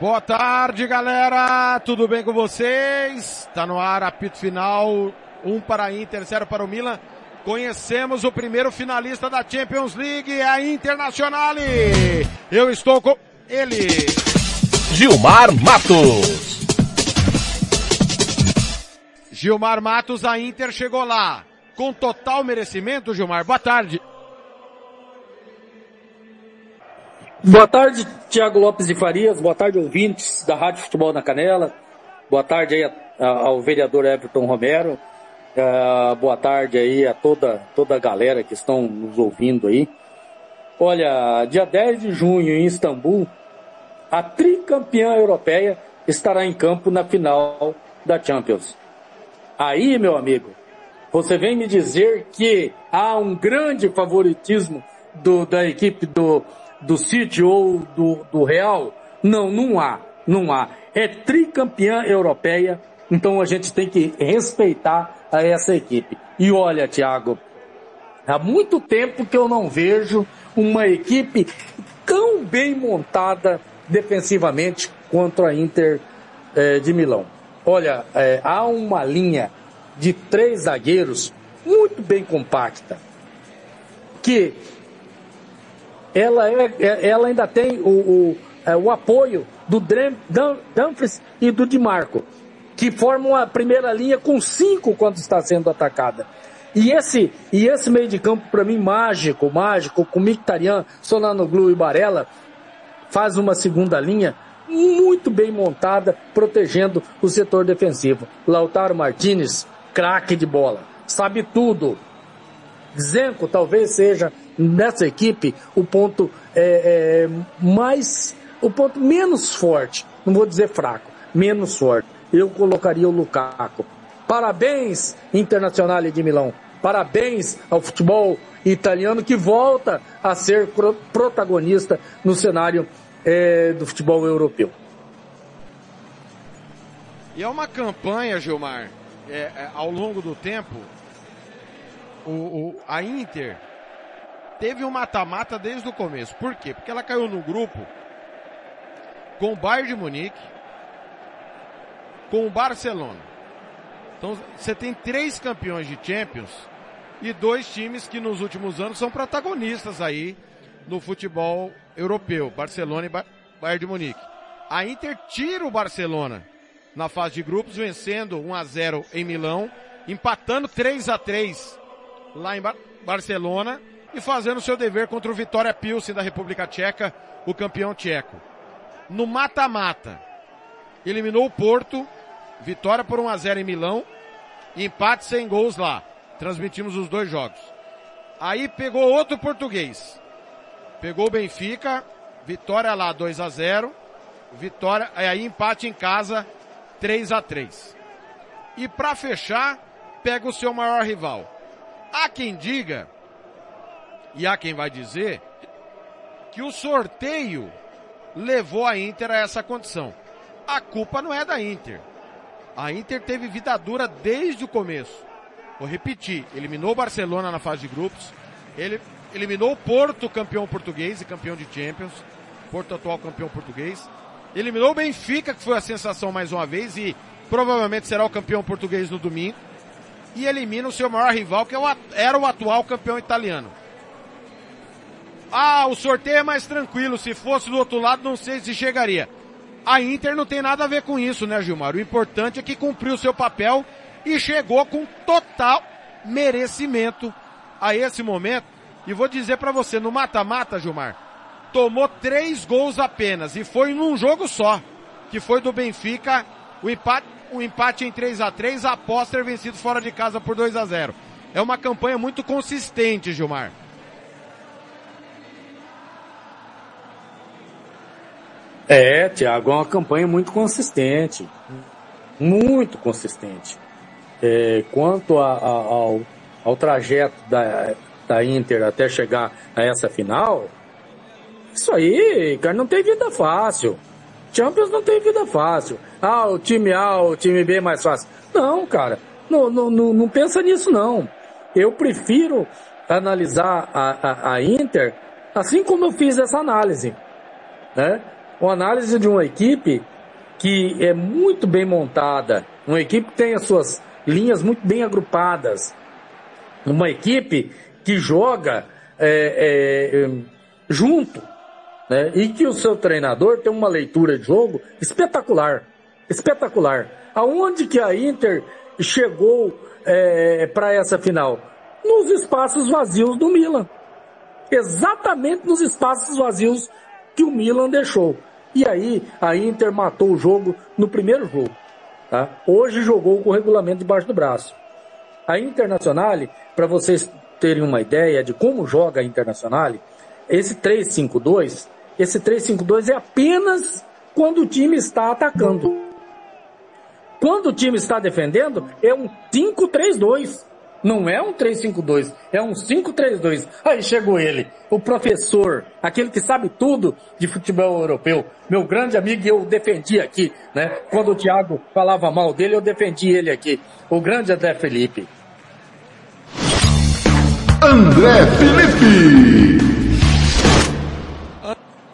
Boa tarde, galera. Tudo bem com vocês? Tá no ar apito final. Um para a Inter, zero para o Milan. Conhecemos o primeiro finalista da Champions League, a Internazionale. Eu estou com ele. Gilmar Matos. Gilmar Matos, a Inter chegou lá. Com total merecimento, Gilmar. Boa tarde. Boa tarde, Tiago Lopes de Farias. Boa tarde, ouvintes da Rádio Futebol na Canela. Boa tarde aí ao vereador Everton Romero. Uh, boa tarde aí a toda, toda a galera que estão nos ouvindo aí. Olha, dia 10 de junho em Istambul, a tricampeã europeia estará em campo na final da Champions. Aí, meu amigo, você vem me dizer que há um grande favoritismo do, da equipe do, do City ou do, do Real? Não, não há, não há. É tricampeã europeia, então a gente tem que respeitar essa equipe. E olha, Thiago, há muito tempo que eu não vejo uma equipe tão bem montada defensivamente quanto a Inter eh, de Milão. Olha, eh, há uma linha de três zagueiros muito bem compacta, que ela, é, é, ela ainda tem o, o, é, o apoio do Dumfries e do Di Marco, que formam a primeira linha com cinco quando está sendo atacada. E esse, e esse meio de campo, para mim, mágico, mágico, com Mictarian, Solanoglu e Barella, faz uma segunda linha muito bem montada, protegendo o setor defensivo. Lautaro Martinez, craque de bola, sabe tudo. Zenko talvez seja nessa equipe o ponto é, é, mais, o ponto menos forte, não vou dizer fraco, menos forte. Eu colocaria o Lukaku. Parabéns, Internacional de Milão. Parabéns ao futebol italiano que volta a ser protagonista no cenário é, do futebol europeu. E é uma campanha, Gilmar, é, é, ao longo do tempo, o, o, a Inter teve um mata-mata desde o começo. Por quê? Porque ela caiu no grupo com o Bayern de Munique, com o Barcelona. Então você tem três campeões de Champions e dois times que nos últimos anos são protagonistas aí no futebol europeu, Barcelona e Bayern de Munique. A Inter tira o Barcelona na fase de grupos, vencendo 1 a 0 em Milão, empatando 3 a 3 lá em Bar Barcelona e fazendo seu dever contra o Vitória Pilsen da República Tcheca, o campeão tcheco. No mata-mata, eliminou o Porto, vitória por 1 a 0 em Milão, empate sem gols lá. Transmitimos os dois jogos. Aí pegou outro português. Pegou o Benfica, vitória lá 2 a 0, vitória, aí empate em casa 3 a 3. E para fechar, pega o seu maior rival. Há quem diga e há quem vai dizer que o sorteio levou a Inter a essa condição. A culpa não é da Inter. A Inter teve vida dura desde o começo. Vou repetir, eliminou o Barcelona na fase de grupos, ele eliminou o Porto, campeão português e campeão de Champions, Porto atual campeão português, eliminou o Benfica, que foi a sensação mais uma vez e provavelmente será o campeão português no domingo, e elimina o seu maior rival, que é era o atual campeão italiano. Ah, o sorteio é mais tranquilo. Se fosse do outro lado, não sei se chegaria. A Inter não tem nada a ver com isso, né, Gilmar? O importante é que cumpriu seu papel e chegou com total merecimento a esse momento. E vou dizer para você, no mata-mata, Gilmar, tomou três gols apenas e foi num jogo só, que foi do Benfica, o empate, o empate em 3 a 3 após ter vencido fora de casa por 2 a 0. É uma campanha muito consistente, Gilmar. É, Thiago, é uma campanha muito consistente. Muito consistente. É, quanto a, a, ao, ao trajeto da, da Inter até chegar a essa final, isso aí, cara, não tem vida fácil. Champions não tem vida fácil. Ah, o time A, o time B é mais fácil. Não, cara, não, não, não, não pensa nisso não. Eu prefiro analisar a, a, a Inter assim como eu fiz essa análise. Né? Uma análise de uma equipe que é muito bem montada, uma equipe que tem as suas linhas muito bem agrupadas, uma equipe que joga é, é, junto, né? e que o seu treinador tem uma leitura de jogo espetacular, espetacular. Aonde que a Inter chegou é, para essa final? Nos espaços vazios do Milan. Exatamente nos espaços vazios que o Milan deixou. E aí a Inter matou o jogo no primeiro jogo. Tá? Hoje jogou com o regulamento debaixo do braço. A Internazionale, para vocês terem uma ideia de como joga a Internazionale, esse 3-5-2, esse 3-5-2 é apenas quando o time está atacando. Quando o time está defendendo, é um 5-3-2. Não é um 352, é um 532. Aí chegou ele, o professor, aquele que sabe tudo de futebol europeu, meu grande amigo e eu defendi aqui, né? Quando o Thiago falava mal dele, eu defendi ele aqui. O grande André Felipe. André Felipe!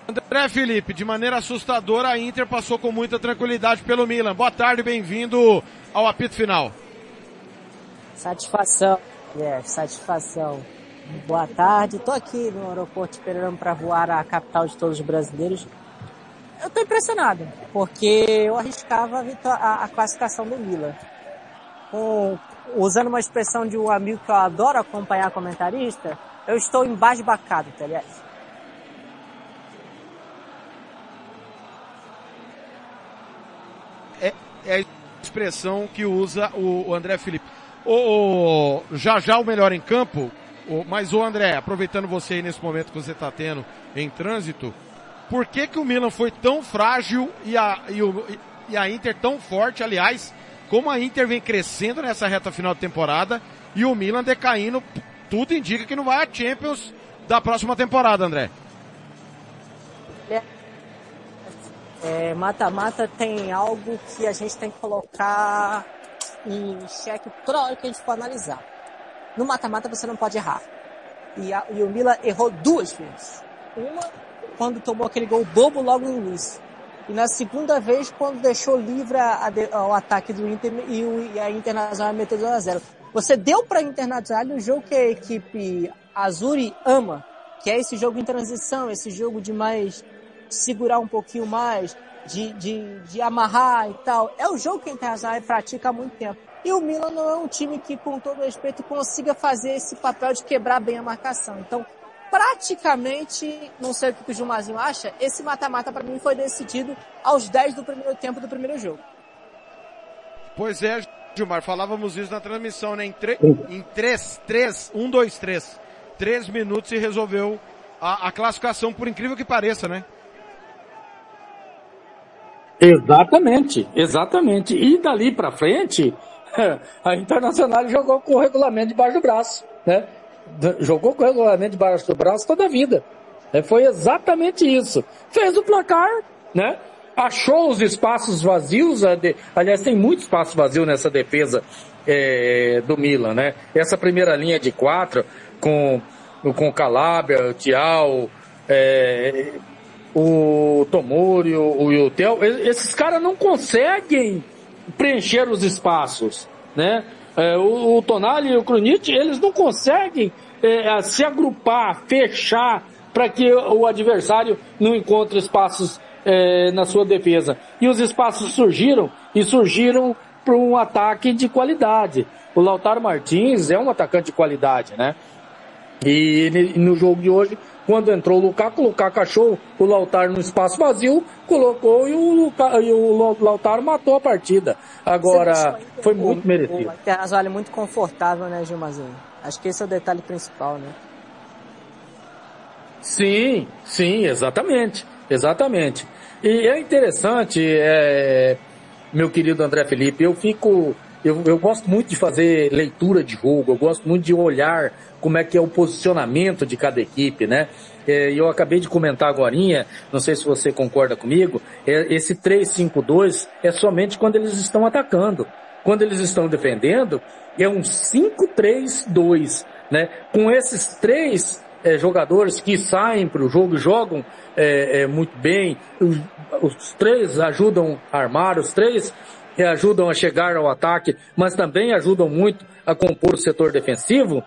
André Felipe, de maneira assustadora, a Inter passou com muita tranquilidade pelo Milan. Boa tarde, bem-vindo ao apito final. Satisfação, é, satisfação. Boa tarde, tô aqui no aeroporto esperando para voar a capital de todos os brasileiros. Eu tô impressionado, porque eu arriscava a, a classificação do Milan. Com, usando uma expressão de um amigo que eu adoro acompanhar comentarista, eu estou embasbacado, tá ligado? É, é a expressão que usa o, o André Felipe. O, o, já já o melhor em campo, o, mas o André, aproveitando você aí nesse momento que você está tendo em trânsito, por que que o Milan foi tão frágil e a, e, o, e a Inter tão forte, aliás, como a Inter vem crescendo nessa reta final de temporada e o Milan decaindo, tudo indica que não vai a Champions da próxima temporada, André. É, mata-mata é, tem algo que a gente tem que colocar em xeque toda hora que a gente for analisar. No mata-mata você não pode errar. E, a, e o Milan errou duas vezes. Uma, quando tomou aquele gol bobo logo no início. E na segunda vez, quando deixou livre a, a, o ataque do Inter e, o, e a Internacional meteu 2 a 0 Você deu para a Internacional o jogo que a equipe Azuri ama, que é esse jogo em transição, esse jogo de mais segurar um pouquinho mais, de, de, de amarrar e tal. É o jogo que a Internacional pratica há muito tempo. E o Milan não é um time que, com todo respeito, consiga fazer esse papel de quebrar bem a marcação. Então, praticamente, não sei o que o Gilmazinho acha, esse mata-mata para mim foi decidido aos 10 do primeiro tempo do primeiro jogo. Pois é, Gilmar, falávamos isso na transmissão, né? Em, tre em 3, 3, 1, 2, 3. 3 minutos e resolveu a, a classificação, por incrível que pareça, né? Exatamente, exatamente. E dali para frente, a Internacional jogou com o regulamento debaixo do braço, né? Jogou com o regulamento debaixo do braço toda a vida. É, foi exatamente isso. Fez o placar, né? Achou os espaços vazios, aliás, tem muito espaço vazio nessa defesa é, do Milan, né? Essa primeira linha de quatro, com, com Calabria, Tial, é, o Tomori, o, Yutel, esses caras não conseguem preencher os espaços, né? É, o, o Tonali e o Krunic, eles não conseguem é, se agrupar, fechar, para que o adversário não encontre espaços é, na sua defesa. E os espaços surgiram, e surgiram para um ataque de qualidade. O Lautaro Martins é um atacante de qualidade, né? E no jogo de hoje quando entrou o Lukaku, o Lukaku achou o Lautaro no espaço vazio, colocou e o, Luka, e o Lautaro matou a partida. Agora, foi muito merecido. O Internacional é muito confortável, né, Gilmazinho? Acho que esse é o detalhe principal, né? Sim, sim, exatamente. Exatamente. E é interessante, é, meu querido André Felipe, eu fico, eu, eu gosto muito de fazer leitura de jogo, eu gosto muito de olhar como é que é o posicionamento de cada equipe, né? É, eu acabei de comentar agora, não sei se você concorda comigo, é, esse 3-5-2 é somente quando eles estão atacando. Quando eles estão defendendo, é um 5-3-2, né? Com esses três é, jogadores que saem para o jogo e jogam é, é, muito bem, os, os, três ajudam a armar, os três ajudam a chegar ao ataque, mas também ajudam muito a compor o setor defensivo,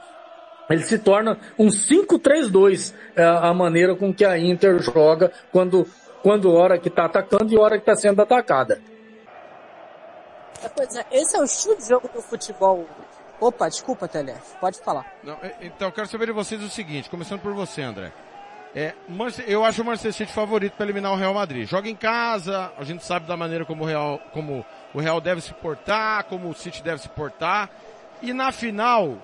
ele se torna um 5-3-2, é, a maneira com que a Inter joga quando, quando hora que está atacando e hora que está sendo atacada. É, pois é, esse é o estilo de jogo do futebol. Opa, desculpa, Telef, pode falar. Não, então, eu quero saber de vocês o seguinte, começando por você, André. É, eu acho o Manchester City favorito para eliminar o Real Madrid. Joga em casa, a gente sabe da maneira como o Real, como o Real deve se portar, como o City deve se portar. E na final,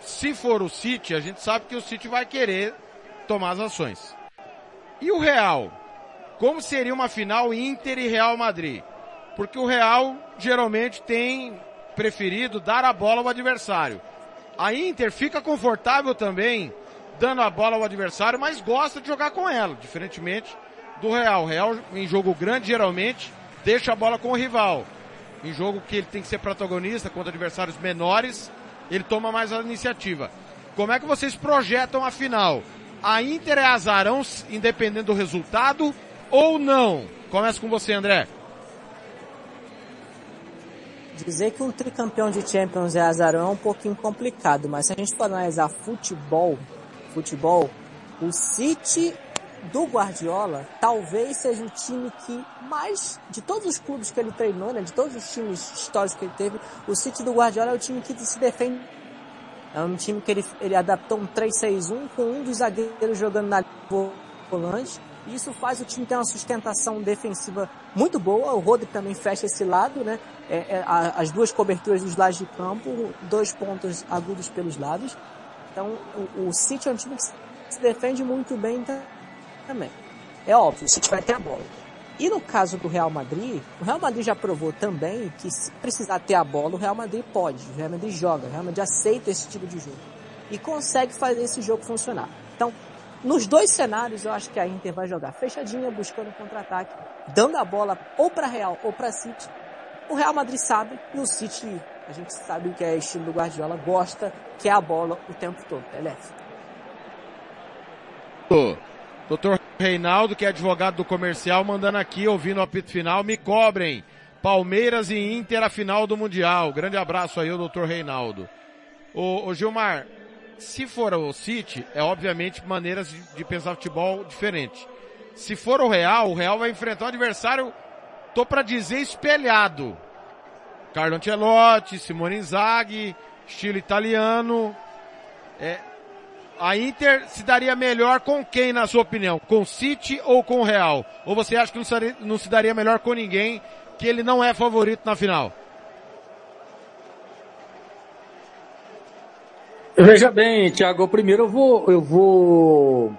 se for o City, a gente sabe que o City vai querer tomar as ações. E o Real? Como seria uma final Inter e Real Madrid? Porque o Real geralmente tem preferido dar a bola ao adversário. A Inter fica confortável também dando a bola ao adversário, mas gosta de jogar com ela, diferentemente do Real. O Real em jogo grande geralmente deixa a bola com o rival. Em jogo que ele tem que ser protagonista contra adversários menores, ele toma mais a iniciativa. Como é que vocês projetam a final? A Inter é azarão, independente do resultado, ou não? Começa com você, André. Dizer que um tricampeão de Champions é azarão é um pouquinho complicado, mas se a gente for analisar futebol, futebol, o City do Guardiola talvez seja o time que mais, de todos os clubes que ele treinou, né, de todos os times históricos que ele teve, o City do Guardiola é o time que se defende. É um time que ele, ele adaptou um 3-6-1 com um dos zagueiros jogando na volante. E isso faz o time ter uma sustentação defensiva muito boa. O Rodri também fecha esse lado, né? É, é, as duas coberturas dos lados de campo, dois pontos agudos pelos lados. Então, o, o City é um time que se defende muito bem também. É óbvio, o City vai ter a bola. E no caso do Real Madrid, o Real Madrid já provou também que se precisar ter a bola, o Real Madrid pode. O Real Madrid joga, o Real Madrid aceita esse tipo de jogo. E consegue fazer esse jogo funcionar. Então, nos dois cenários, eu acho que a Inter vai jogar fechadinha, buscando contra-ataque, dando a bola ou para Real ou para City. O Real Madrid sabe e o City, a gente sabe que é estilo do Guardiola, gosta que é a bola o tempo todo. Telef. Doutor Reinaldo, que é advogado do comercial, mandando aqui, ouvindo o apito final, me cobrem. Palmeiras e Inter a final do Mundial. Grande abraço aí, o doutor Reinaldo. O, Gilmar, se for o City, é obviamente maneiras de, de pensar futebol diferente. Se for o Real, o Real vai enfrentar um adversário, tô para dizer, espelhado. Carlo Ancelotti, Simone Inzaghi, estilo italiano. É, a Inter se daria melhor com quem, na sua opinião? Com City ou com Real? Ou você acha que não, seria, não se daria melhor com ninguém, que ele não é favorito na final? Veja bem, Thiago, primeiro eu vou, eu vou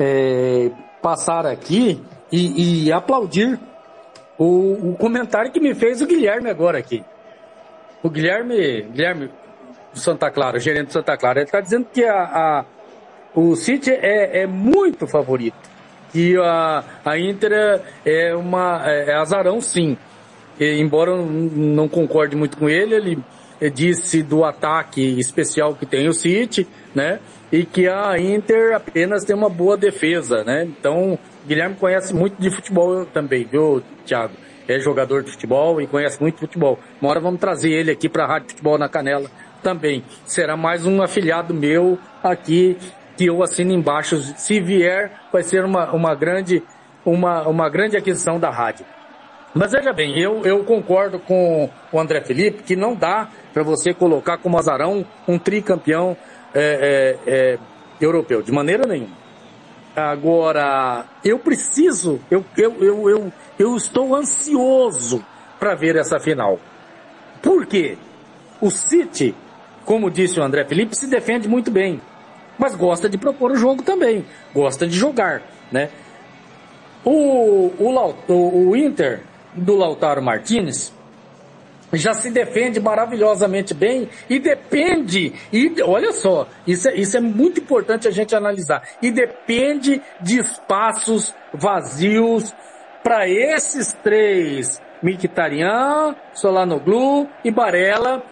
é, passar aqui e, e aplaudir o, o, comentário que me fez o Guilherme agora aqui. O Guilherme, Guilherme Santa Clara, gerente do Santa Clara, ele está dizendo que a, a, o City é, é muito favorito. E a, a Inter é, uma, é, é azarão sim. E, embora eu não concorde muito com ele, ele, disse do ataque especial que tem o City, né? E que a Inter apenas tem uma boa defesa, né? Então, Guilherme conhece muito de futebol também, viu, Thiago? É jogador de futebol e conhece muito futebol. Uma hora vamos trazer ele aqui para a Rádio Futebol na Canela também. Será mais um afiliado meu aqui que eu assino embaixo. Se vier, vai ser uma, uma grande, uma, uma grande aquisição da rádio. Mas veja bem, eu, eu concordo com o André Felipe que não dá para você colocar como azarão um tricampeão é, é, é, europeu, de maneira nenhuma. Agora, eu preciso, eu, eu, eu, eu, eu estou ansioso para ver essa final. Por quê? O City, como disse o André Felipe, se defende muito bem mas gosta de propor o jogo também, gosta de jogar, né? O, o, o Inter do Lautaro Martinez já se defende maravilhosamente bem e depende, e olha só, isso é, isso é muito importante a gente analisar, e depende de espaços vazios para esses três, Mkhitaryan, Solanoglu e Barella,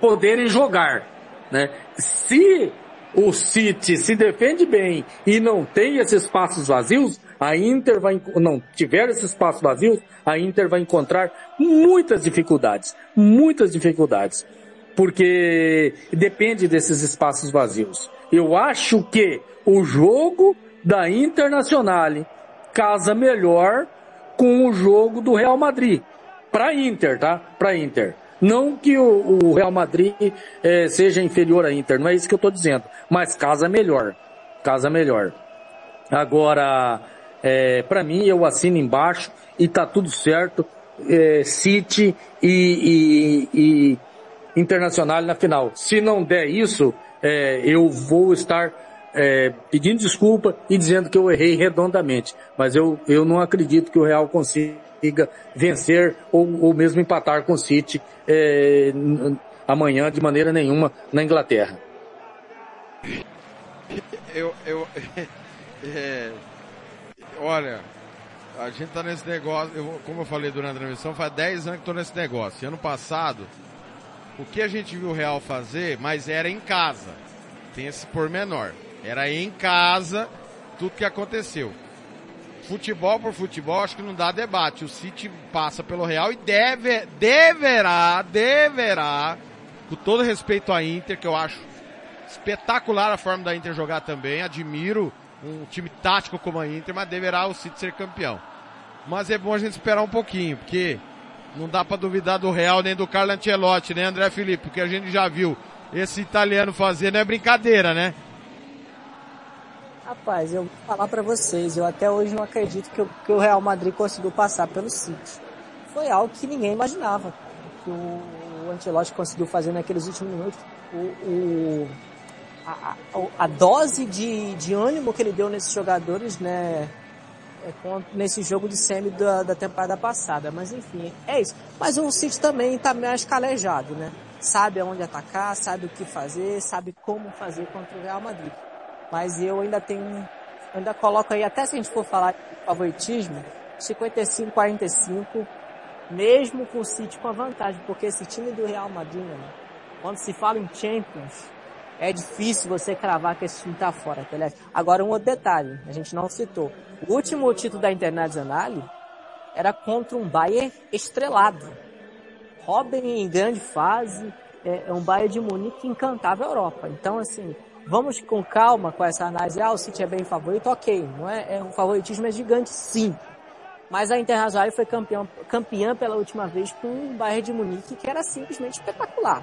poderem jogar, né? Se o City se defende bem e não tem esses espaços vazios, a Inter vai, não tiver esses espaços vazios, a Inter vai encontrar muitas dificuldades, muitas dificuldades, porque depende desses espaços vazios. Eu acho que o jogo da Internacional casa melhor com o jogo do Real Madrid. Para Inter, tá? Para Inter. Não que o, o Real Madrid eh, seja inferior à Inter, não é isso que eu estou dizendo. Mas casa melhor. Casa melhor. Agora, é, para mim, eu assino embaixo e tá tudo certo. É, City e, e, e Internacional na final. Se não der isso, é, eu vou estar é, pedindo desculpa e dizendo que eu errei redondamente. Mas eu, eu não acredito que o Real consiga vencer ou, ou mesmo empatar com o City é, amanhã de maneira nenhuma na Inglaterra. Eu, eu, é, olha, a gente tá nesse negócio, eu- como eu falei durante a transmissão, faz 10 anos que tô nesse negócio. E ano passado, o que a gente viu o Real fazer, mas era em casa. Tem esse pormenor. Era em casa tudo que aconteceu. Futebol por futebol, acho que não dá debate. O City passa pelo Real e deve, deverá, deverá, com todo respeito à Inter, que eu acho espetacular a forma da Inter jogar também. Admiro um time tático como a Inter, mas deverá o City ser campeão. Mas é bom a gente esperar um pouquinho, porque não dá pra duvidar do Real nem do Carlo Ancelotti, né, André Felipe? Porque a gente já viu esse italiano fazer, não é brincadeira, né? Rapaz, eu vou falar pra vocês, eu até hoje não acredito que, o- que o Real Madrid conseguiu passar pelo City. Foi algo que ninguém imaginava. Que o, o Ancelotti conseguiu fazer naqueles últimos minutos. O, o- a, a- a dose de, de ânimo que ele deu nesses jogadores, né? é, nesse jogo de semi da, da temporada passada. Mas enfim, é isso. Mas o City também tá mais calejado, né? Sabe aonde atacar, sabe o que fazer, sabe como fazer contra o Real Madrid. Mas eu ainda tenho, ainda coloco aí, até se a gente for falar de favoritismo, 55, 45, mesmo com o City com a vantagem, porque esse time do Real Madrid, mano, quando se fala em Champions, é difícil você cravar que esse time tá fora, Pelé. Agora um outro detalhe, a gente não citou. O último título da Internazionale era contra um Bayern estrelado. Robin em grande fase, é, é um Bayern de Munique que encantava a Europa. Então, assim, vamos com calma com essa análise. Ah, o City é bem favorito, ok. Não é, é, o favoritismo é gigante, sim. Mas a Internazionale foi campeão, campeã pela última vez com um Bayern de Munique que era simplesmente espetacular.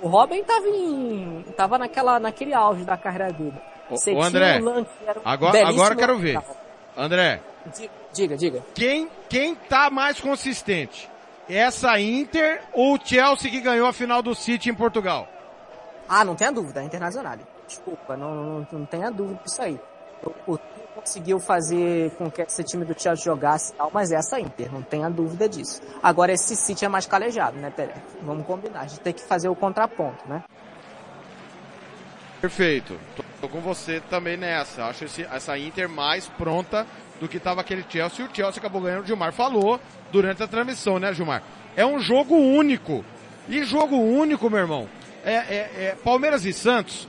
O Robin estava em, tava naquela, naquele auge da carreira dele. Você André, o Lan, que era um agora- agora quero ver. André, Di- Diga, diga. quem, quem tá mais consistente? Essa Inter ou o Chelsea que ganhou a final do City em Portugal? Ah, não tenha dúvida, a Internacional. Desculpa, não, não, não tenha dúvida disso aí. O, o conseguiu fazer com que esse time do Chelsea jogasse tal, mas essa Inter, não tenha dúvida disso. Agora esse City é mais calejado, né, Pelé? Vamos combinar, a gente tem que fazer o contraponto, né? Perfeito. Tô, tô com você também nessa. Acho esse- essa Inter mais pronta do que estava aquele Chelsea. E o Chelsea acabou ganhando. O Gilmar falou durante a transmissão, né, Gilmar? É um jogo único. E jogo único, meu irmão. É, é- é Palmeiras e Santos.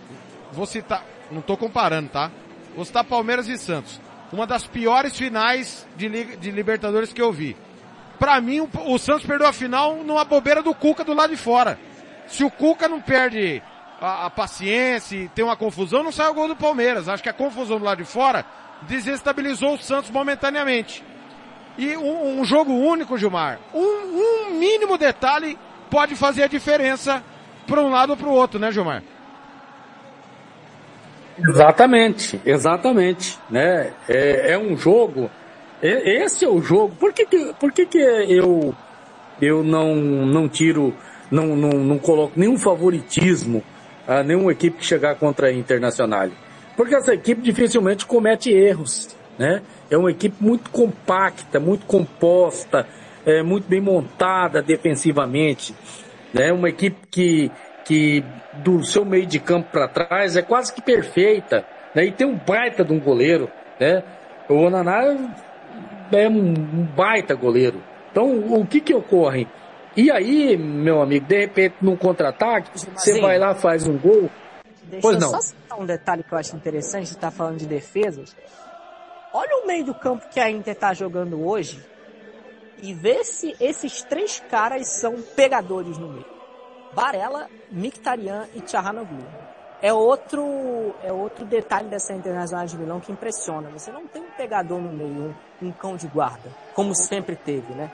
Vou citar. Não tô comparando, tá? Vou citar Palmeiras e Santos. Uma das piores finais de, de Libertadores que eu vi. Pra mim, o, o Santos perdeu a final numa bobeira do Cuca do lado de fora. Se o Cuca não perde a, a paciência e tem uma confusão, não sai o gol do Palmeiras. Acho que a confusão do lado de fora desestabilizou o Santos momentaneamente. E um, um jogo único, Gilmar, um, um mínimo detalhe pode fazer a diferença para um lado ou para o outro, né, Gilmar? Exatamente, exatamente, né? É, é um jogo, e- esse é o jogo. Por que que, por que, que eu, eu não, não tiro, não, não, não coloco nenhum favoritismo a nenhuma equipe que chegar contra a Internacional? Porque essa equipe dificilmente comete erros. né? É uma equipe muito compacta, muito composta, é, muito bem montada defensivamente, né? Uma equipe que, que do seu meio de campo para trás é quase que perfeita, né? E tem um baita de um goleiro, né? O Onaná é um baita goleiro. Então, o que que ocorre? E aí, meu amigo, de repente, num contra-ataque, você vai lá, faz um gol. Deixa Pois eu não. só citar um detalhe que eu acho interessante, você tá falando de defesas. Olha o meio do campo que a Inter tá jogando hoje e vê se esses três caras são pegadores no meio. Varela, Mkhitaryan e Tchahanoglu. É outro, é outro detalhe dessa Internacional de Milão que impressiona. Você não tem um pegador no meio, um, um cão de guarda, como sempre teve, né?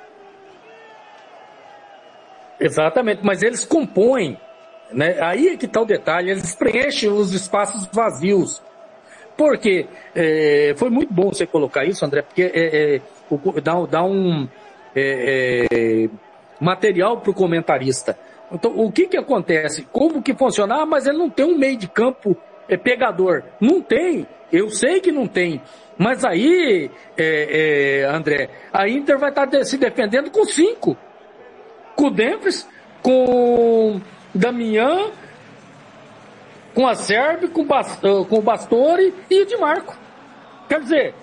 Exatamente, mas eles compõem, né? Aí é que tá o detalhe, eles preenchem os espaços vazios. Porque é, foi muito bom você colocar isso, André, porque é, é, o- dá, dá um é, é, material para o comentarista. Então, o que que acontece? Como que funciona? Ah, mas ele não tem um meio de campo é, pegador. Não tem. Eu sei que não tem. Mas aí, é, é, André, a Inter vai estar de- se defendendo com cinco com o Denfres, com Damian, com a Serbe, com, com o Bastore e o Di Marco. Quer dizer,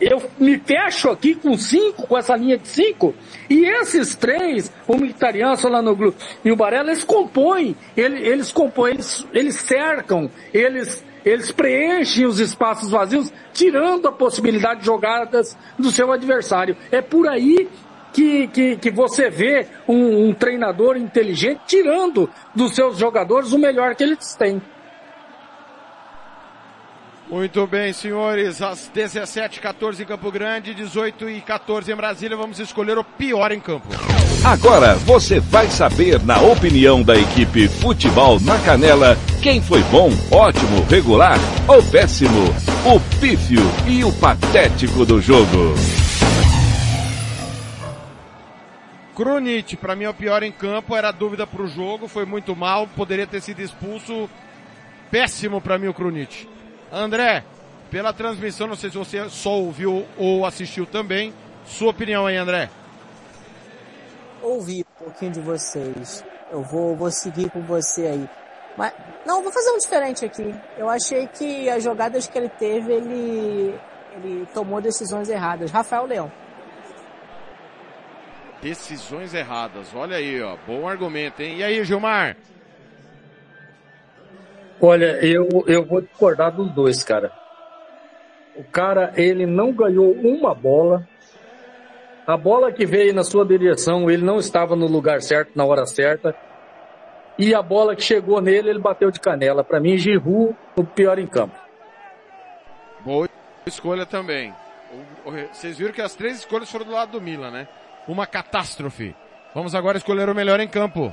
eu me fecho aqui com cinco, com essa linha de cinco, e esses três, o Mkhitaryan, o Solanoglu e o Barella, eles compõem, ele- eles compõem, eles, eles cercam, eles, eles preenchem os espaços vazios, tirando a possibilidade de jogadas do seu adversário. É por aí que, que, que você vê um, um treinador inteligente tirando dos seus jogadores o melhor que eles têm. Muito bem, senhores. Às 17h14 em Campo Grande, 18 e 14 em Brasília, vamos escolher o pior em campo. Agora você vai saber, na opinião da equipe Futebol na Canela, quem foi bom, ótimo, regular ou péssimo, o pífio e o patético do jogo. Krunic, pra mim é o pior em campo, era dúvida pro jogo, foi muito mal, poderia ter sido expulso. Péssimo pra mim o Krunic. André, pela transmissão, não sei se você só ouviu ou assistiu também, sua opinião aí, André. Ouvi um pouquinho de vocês. Eu vou, vou seguir com você aí. Mas, não, vou fazer um diferente aqui. Eu achei que as jogadas que ele teve, ele, ele tomou decisões erradas. Rafael Leão. Decisões erradas, olha aí, ó, bom argumento, hein? E aí, Gilmar? Olha, eu, eu vou discordar dos dois, cara. O cara, ele não ganhou uma bola. A bola que veio na sua direção, ele não estava no lugar certo, na hora certa. E a bola que chegou nele, ele bateu de canela. Para mim, Giroud, o pior em campo. Boa escolha também. Vocês viram que as três escolhas foram do lado do Milan, né? Uma catástrofe. Vamos agora escolher o melhor em campo.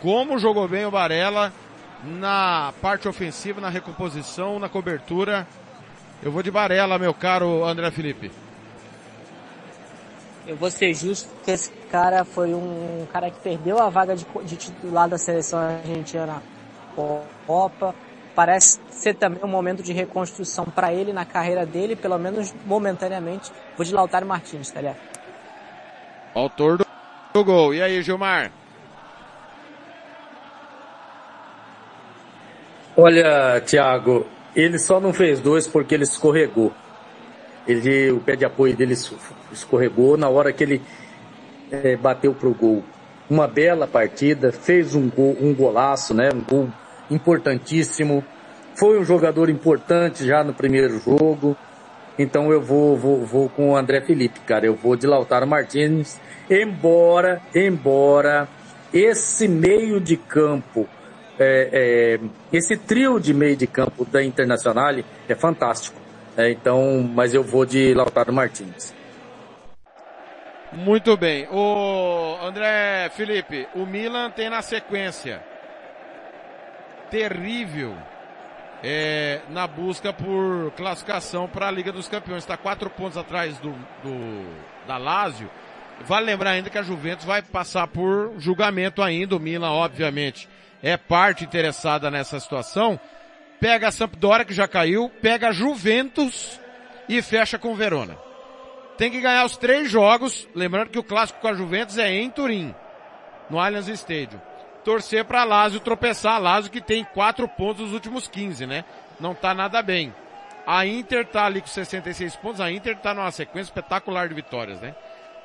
Como jogou bem o Barella na parte ofensiva, na recomposição, na cobertura. Eu vou de Barella, meu caro André Felipe. Eu vou ser justo que esse cara foi um cara que perdeu a vaga de, de titular da seleção argentina na Copa. Parece ser também um momento de reconstrução para ele na carreira dele, pelo menos momentaneamente. Vou de Lautaro Martins, tá ligado? Autor do gol. E aí, Gilmar? Olha, Thiago, ele só não fez dois porque ele escorregou. Ele, o pé de apoio dele es- escorregou na hora que ele eh, bateu pro gol. Uma bela partida, fez um gol, um golaço, né? Um gol importantíssimo. Foi um jogador importante já no primeiro jogo. Então eu vou, vou, vou com o André Felipe, cara. Eu vou de Lautaro Martins. Embora, embora esse meio de campo, é, é, esse trio de meio de campo da Internacional é fantástico. É, então, mas eu vou de Lautaro Martins. Muito bem. O André Felipe, o Milan tem na sequência terrível é, na busca por classificação para a Liga dos Campeões. Está quatro pontos atrás do, do, da Lazio. Vale lembrar ainda que a Juventus vai passar por julgamento ainda. O Milan, obviamente, é parte interessada nessa situação. Pega a Sampdoria, que já caiu, pega a Juventus e fecha com o Verona tem que ganhar os três jogos, lembrando que o clássico com a Juventus é em Turim, no Allianz Stadium. Torcer para Lazio tropeçar, Lazio que tem quatro pontos nos últimos 15, né? Não tá nada bem. A Inter tá ali com 66 pontos, a Inter tá numa sequência espetacular de vitórias, né?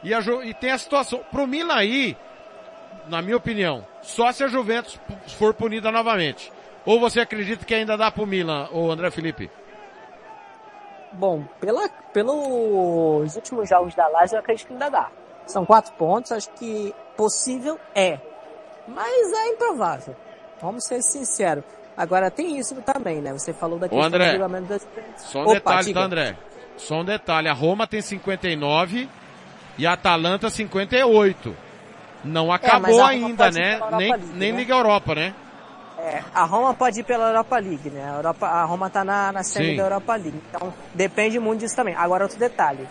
E, a, e tem a situação, pro Milan aí, na minha opinião, só se a Juventus for punida novamente. Ou você acredita que ainda dá pro Milan, ou André Felipe? Bom, pela, pelos últimos jogos da Lazio, eu acredito que ainda dá. São quatro pontos, acho que possível é. Mas é improvável. Vamos ser sinceros. Agora tem isso também, né? Você falou da questão André, do regulamento das... Só um Opa, detalhe, tá, André? Só um detalhe. A Roma tem 59 e a Atalanta 58. Não é, acabou é, ainda, né? Nem, League, nem né? Liga Europa, né? É, a Roma pode ir pela Europa League, né? A, Europa, a Roma tá na, na semi da Europa League. Então, depende muito disso também. Agora, outro detalhe.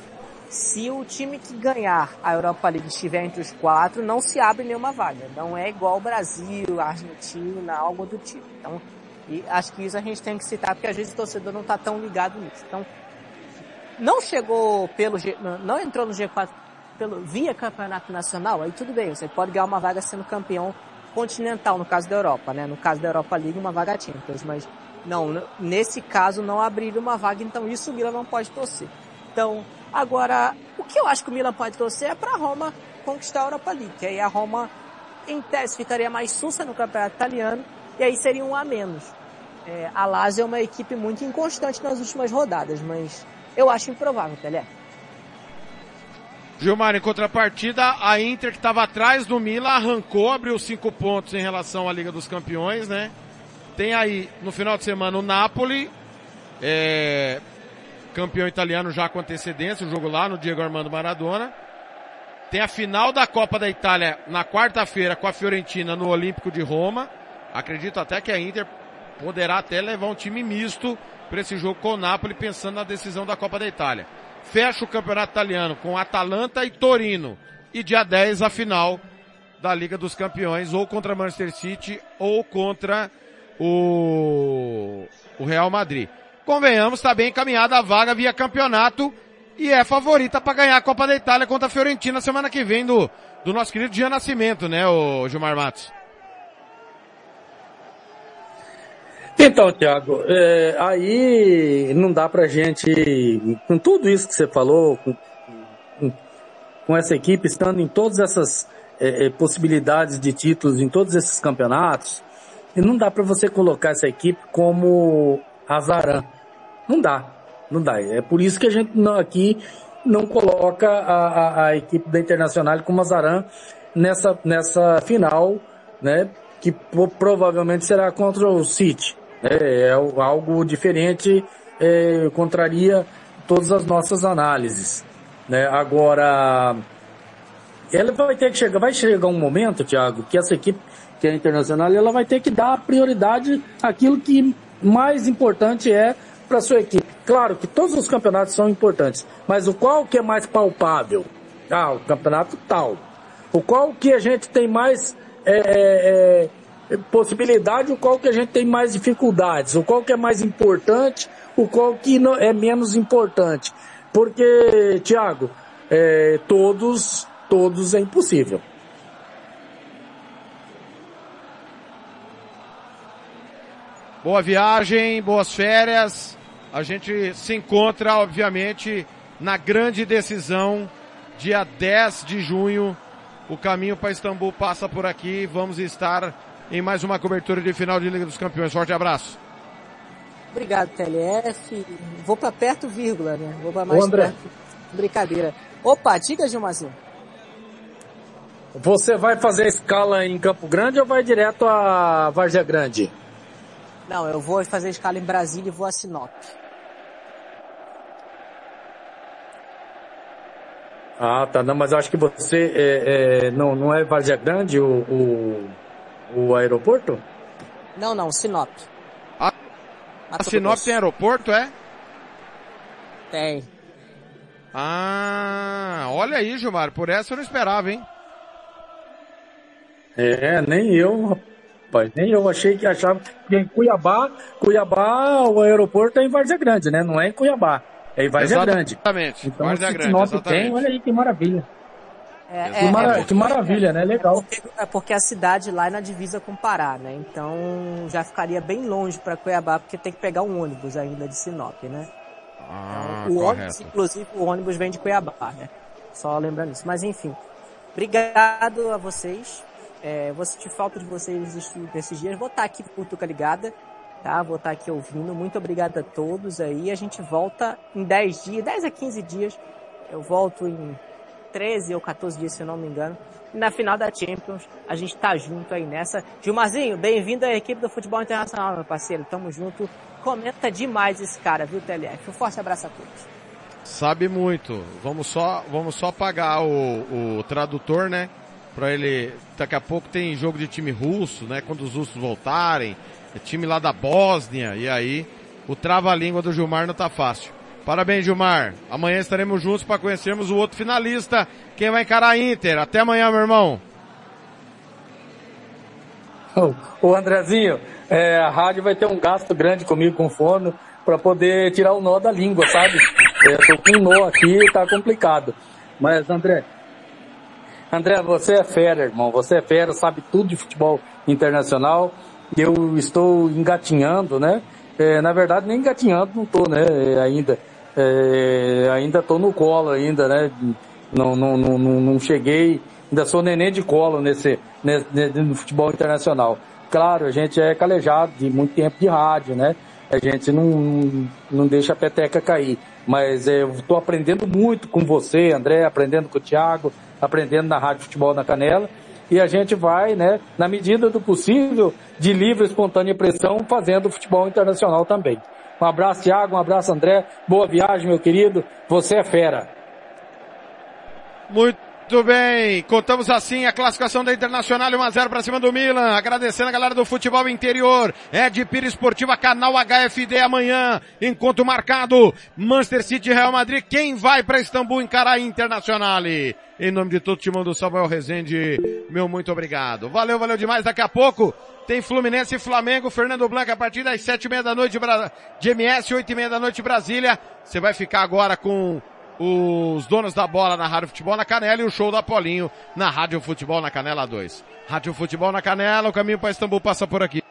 Se o time que ganhar a Europa League estiver entre os quatro, não se abre nenhuma vaga. Não é igual o Brasil, a Argentina, algo do tipo. Então, e acho que isso a gente tem que citar, porque às vezes o torcedor não tá tão ligado nisso. Então, não chegou pelo G, não entrou no G4 pelo, via campeonato nacional, aí tudo bem, você pode ganhar uma vaga sendo campeão continental, no caso da Europa, né? No caso da Europa League, uma vaga Champions, mas não, nesse caso não abriria uma vaga, então isso o Milan não pode torcer. Então, agora, o que eu acho que o Milan pode torcer é para Roma conquistar a Europa League, que aí a Roma, em tese, ficaria mais sussa no campeonato italiano, e aí seria um a menos. É, a Lazio é uma equipe muito inconstante nas últimas rodadas, mas eu acho improvável, Pelé. Gilmar, em contrapartida, a Inter que estava atrás do Milan arrancou, abriu cinco pontos em relação à Liga dos Campeões, né? Tem aí, no final de semana, o Napoli, é, campeão italiano já com antecedência, o jogo lá no Diego Armando Maradona. Tem a final da Copa da Itália na quarta-feira com a Fiorentina no Olímpico de Roma. Acredito até que a Inter poderá até levar um time misto para esse jogo com o Napoli, pensando na decisão da Copa da Itália fecha o campeonato italiano com Atalanta e Torino. E dia 10 a final da Liga dos Campeões, ou contra Manchester City, ou contra o, o Real Madrid. Convenhamos, está bem encaminhada a vaga via campeonato e é favorita para ganhar a Copa da Itália contra a Fiorentina semana que vem do, do nosso querido Dia Nascimento, né, o Gilmar Matos? Então, Tiago, é, aí não dá pra gente, com tudo isso que você falou, com, com, essa equipe estando em todas essas é, é possibilidades de títulos, em todos esses campeonatos, não dá para você colocar essa equipe como azarã. Não dá, não dá. É por isso que a gente não, aqui não coloca a, a, a equipe da Internacional como azarã nessa, nessa final, né? Que provavelmente será contra o City. É, é algo diferente, é, contraria todas as nossas análises. Né? Agora, ela vai ter que chegar, vai chegar um momento, Thiago, que essa equipe que é internacional, ela vai ter que dar prioridade àquilo que mais importante é para sua equipe. Claro que todos os campeonatos são importantes, mas o qual que é mais palpável? Ah, o campeonato tal. O qual que a gente tem mais é, é, é possibilidade, o qual que a gente tem mais dificuldades, o qual que é mais importante, o qual que não, é menos importante. Porque, Tiago, é, todos, todos é impossível. Boa viagem, boas férias. A gente se encontra, obviamente, na grande decisão, dia 10 de junho. O caminho para Istambul passa por aqui. Vamos estar em mais uma cobertura de final de Liga dos Campeões. Forte abraço. Obrigado, TLF. Vou para perto, vírgula, né? Vou para mais André. perto. Brincadeira. Opa, diga, Gilmarzinho. Você vai fazer a escala em Campo Grande ou vai direto a Vargia Grande? Não, eu vou fazer a escala em Brasília e vou a Sinop. Ah, tá. Não, mas acho que você é, é, não, não é Vargia Grande o, o o aeroporto? Não, não, Sinop. A, a Sinop tem aeroporto, é? Tem. Ah, olha aí, Gilmar, por essa eu não esperava, hein? É, nem eu, rapaz, nem eu achei que achava que em Cuiabá, Cuiabá, o aeroporto é em Várzea Grande, né? Não é em Cuiabá, é em Várzea Grande. Exatamente, então, Várzea se Grande, Sinop exatamente. tem, olha aí que maravilha. É, Que, mara- que maravilha, né? Legal. porque, é porque a cidade lá é na divisa com Pará, né? Então já ficaria bem longe para Cuiabá, porque tem que pegar um ônibus ainda de Sinop, né? Ah, o ônibus, correto. inclusive, o ônibus vem de Cuiabá, né? Só lembrando isso. Mas enfim, obrigado a vocês. É, vou sentir falta de vocês esses- esses dias. Vou estar aqui por Tuca Ligada, tá? Vou estar aqui ouvindo. Muito obrigado a todos aí. A gente volta em 10 dias, 10 a 15 dias. Eu volto em 13 ou 14 dias, se eu não me engano. E na final da Champions, a gente tá junto aí nessa. Gilmarzinho, bem-vindo à equipe do Futebol Internacional, meu parceiro. Tamo junto. Comenta demais esse cara, viu, TLF? Um forte abraço a todos. Sabe muito. Vamos só, vamos só pagar o, o tradutor, né? Pra ele, daqui a pouco tem jogo de time russo, né? Quando os russos voltarem, é time lá da Bósnia, e aí o trava-língua do Gilmar não tá fácil. Parabéns, Gilmar. Amanhã estaremos juntos para conhecermos o outro finalista, quem vai encarar a Inter. Até amanhã, meu irmão. Ô, Andrezinho, é, a rádio vai ter um gasto grande comigo com fono para poder tirar o nó da língua, sabe? Eu tô com um nó aqui, tá complicado. Mas, André, André, você é fera, irmão. Você é fera, sabe tudo de futebol internacional. Eu estou engatinhando, né? É, na verdade, nem engatinhando não tô, né? É, ainda. É, ainda tô no colo ainda, né? Não, não, não, não, não cheguei. Ainda sou neném de colo nesse, nesse, no futebol internacional. Claro, a gente é calejado de muito tempo de rádio, né? A gente não, não deixa a peteca cair. Mas é, eu estou aprendendo muito com você, André, aprendendo com o Thiago, aprendendo na Rádio Futebol na Canela. E a gente vai, né, na medida do possível, de livre, espontânea pressão, fazendo futebol internacional também. Um abraço, Thiago, um abraço, André. Boa viagem, meu querido. Você é fera. Muito bem, contamos assim a classificação da Internacional 1x0 para cima do Milan, agradecendo a galera do futebol interior, Ed Pires Esportiva, canal HFD amanhã, encontro marcado, Manchester City Real Madrid, quem vai para Istambul encarar a Internacional? Em nome de todo o timão do Samuel Rezende, meu muito obrigado. Valeu, valeu demais, daqui a pouco tem Fluminense e Flamengo, Fernando Blanco a partir das sete e meia da noite de MS, oito e meia da noite Brasília, você vai ficar agora com os donos da bola na Rádio Futebol na Canela e o show da Polinho na Rádio Futebol na Canela 2. Rádio Futebol na Canela, o caminho para Istambul passa por aqui.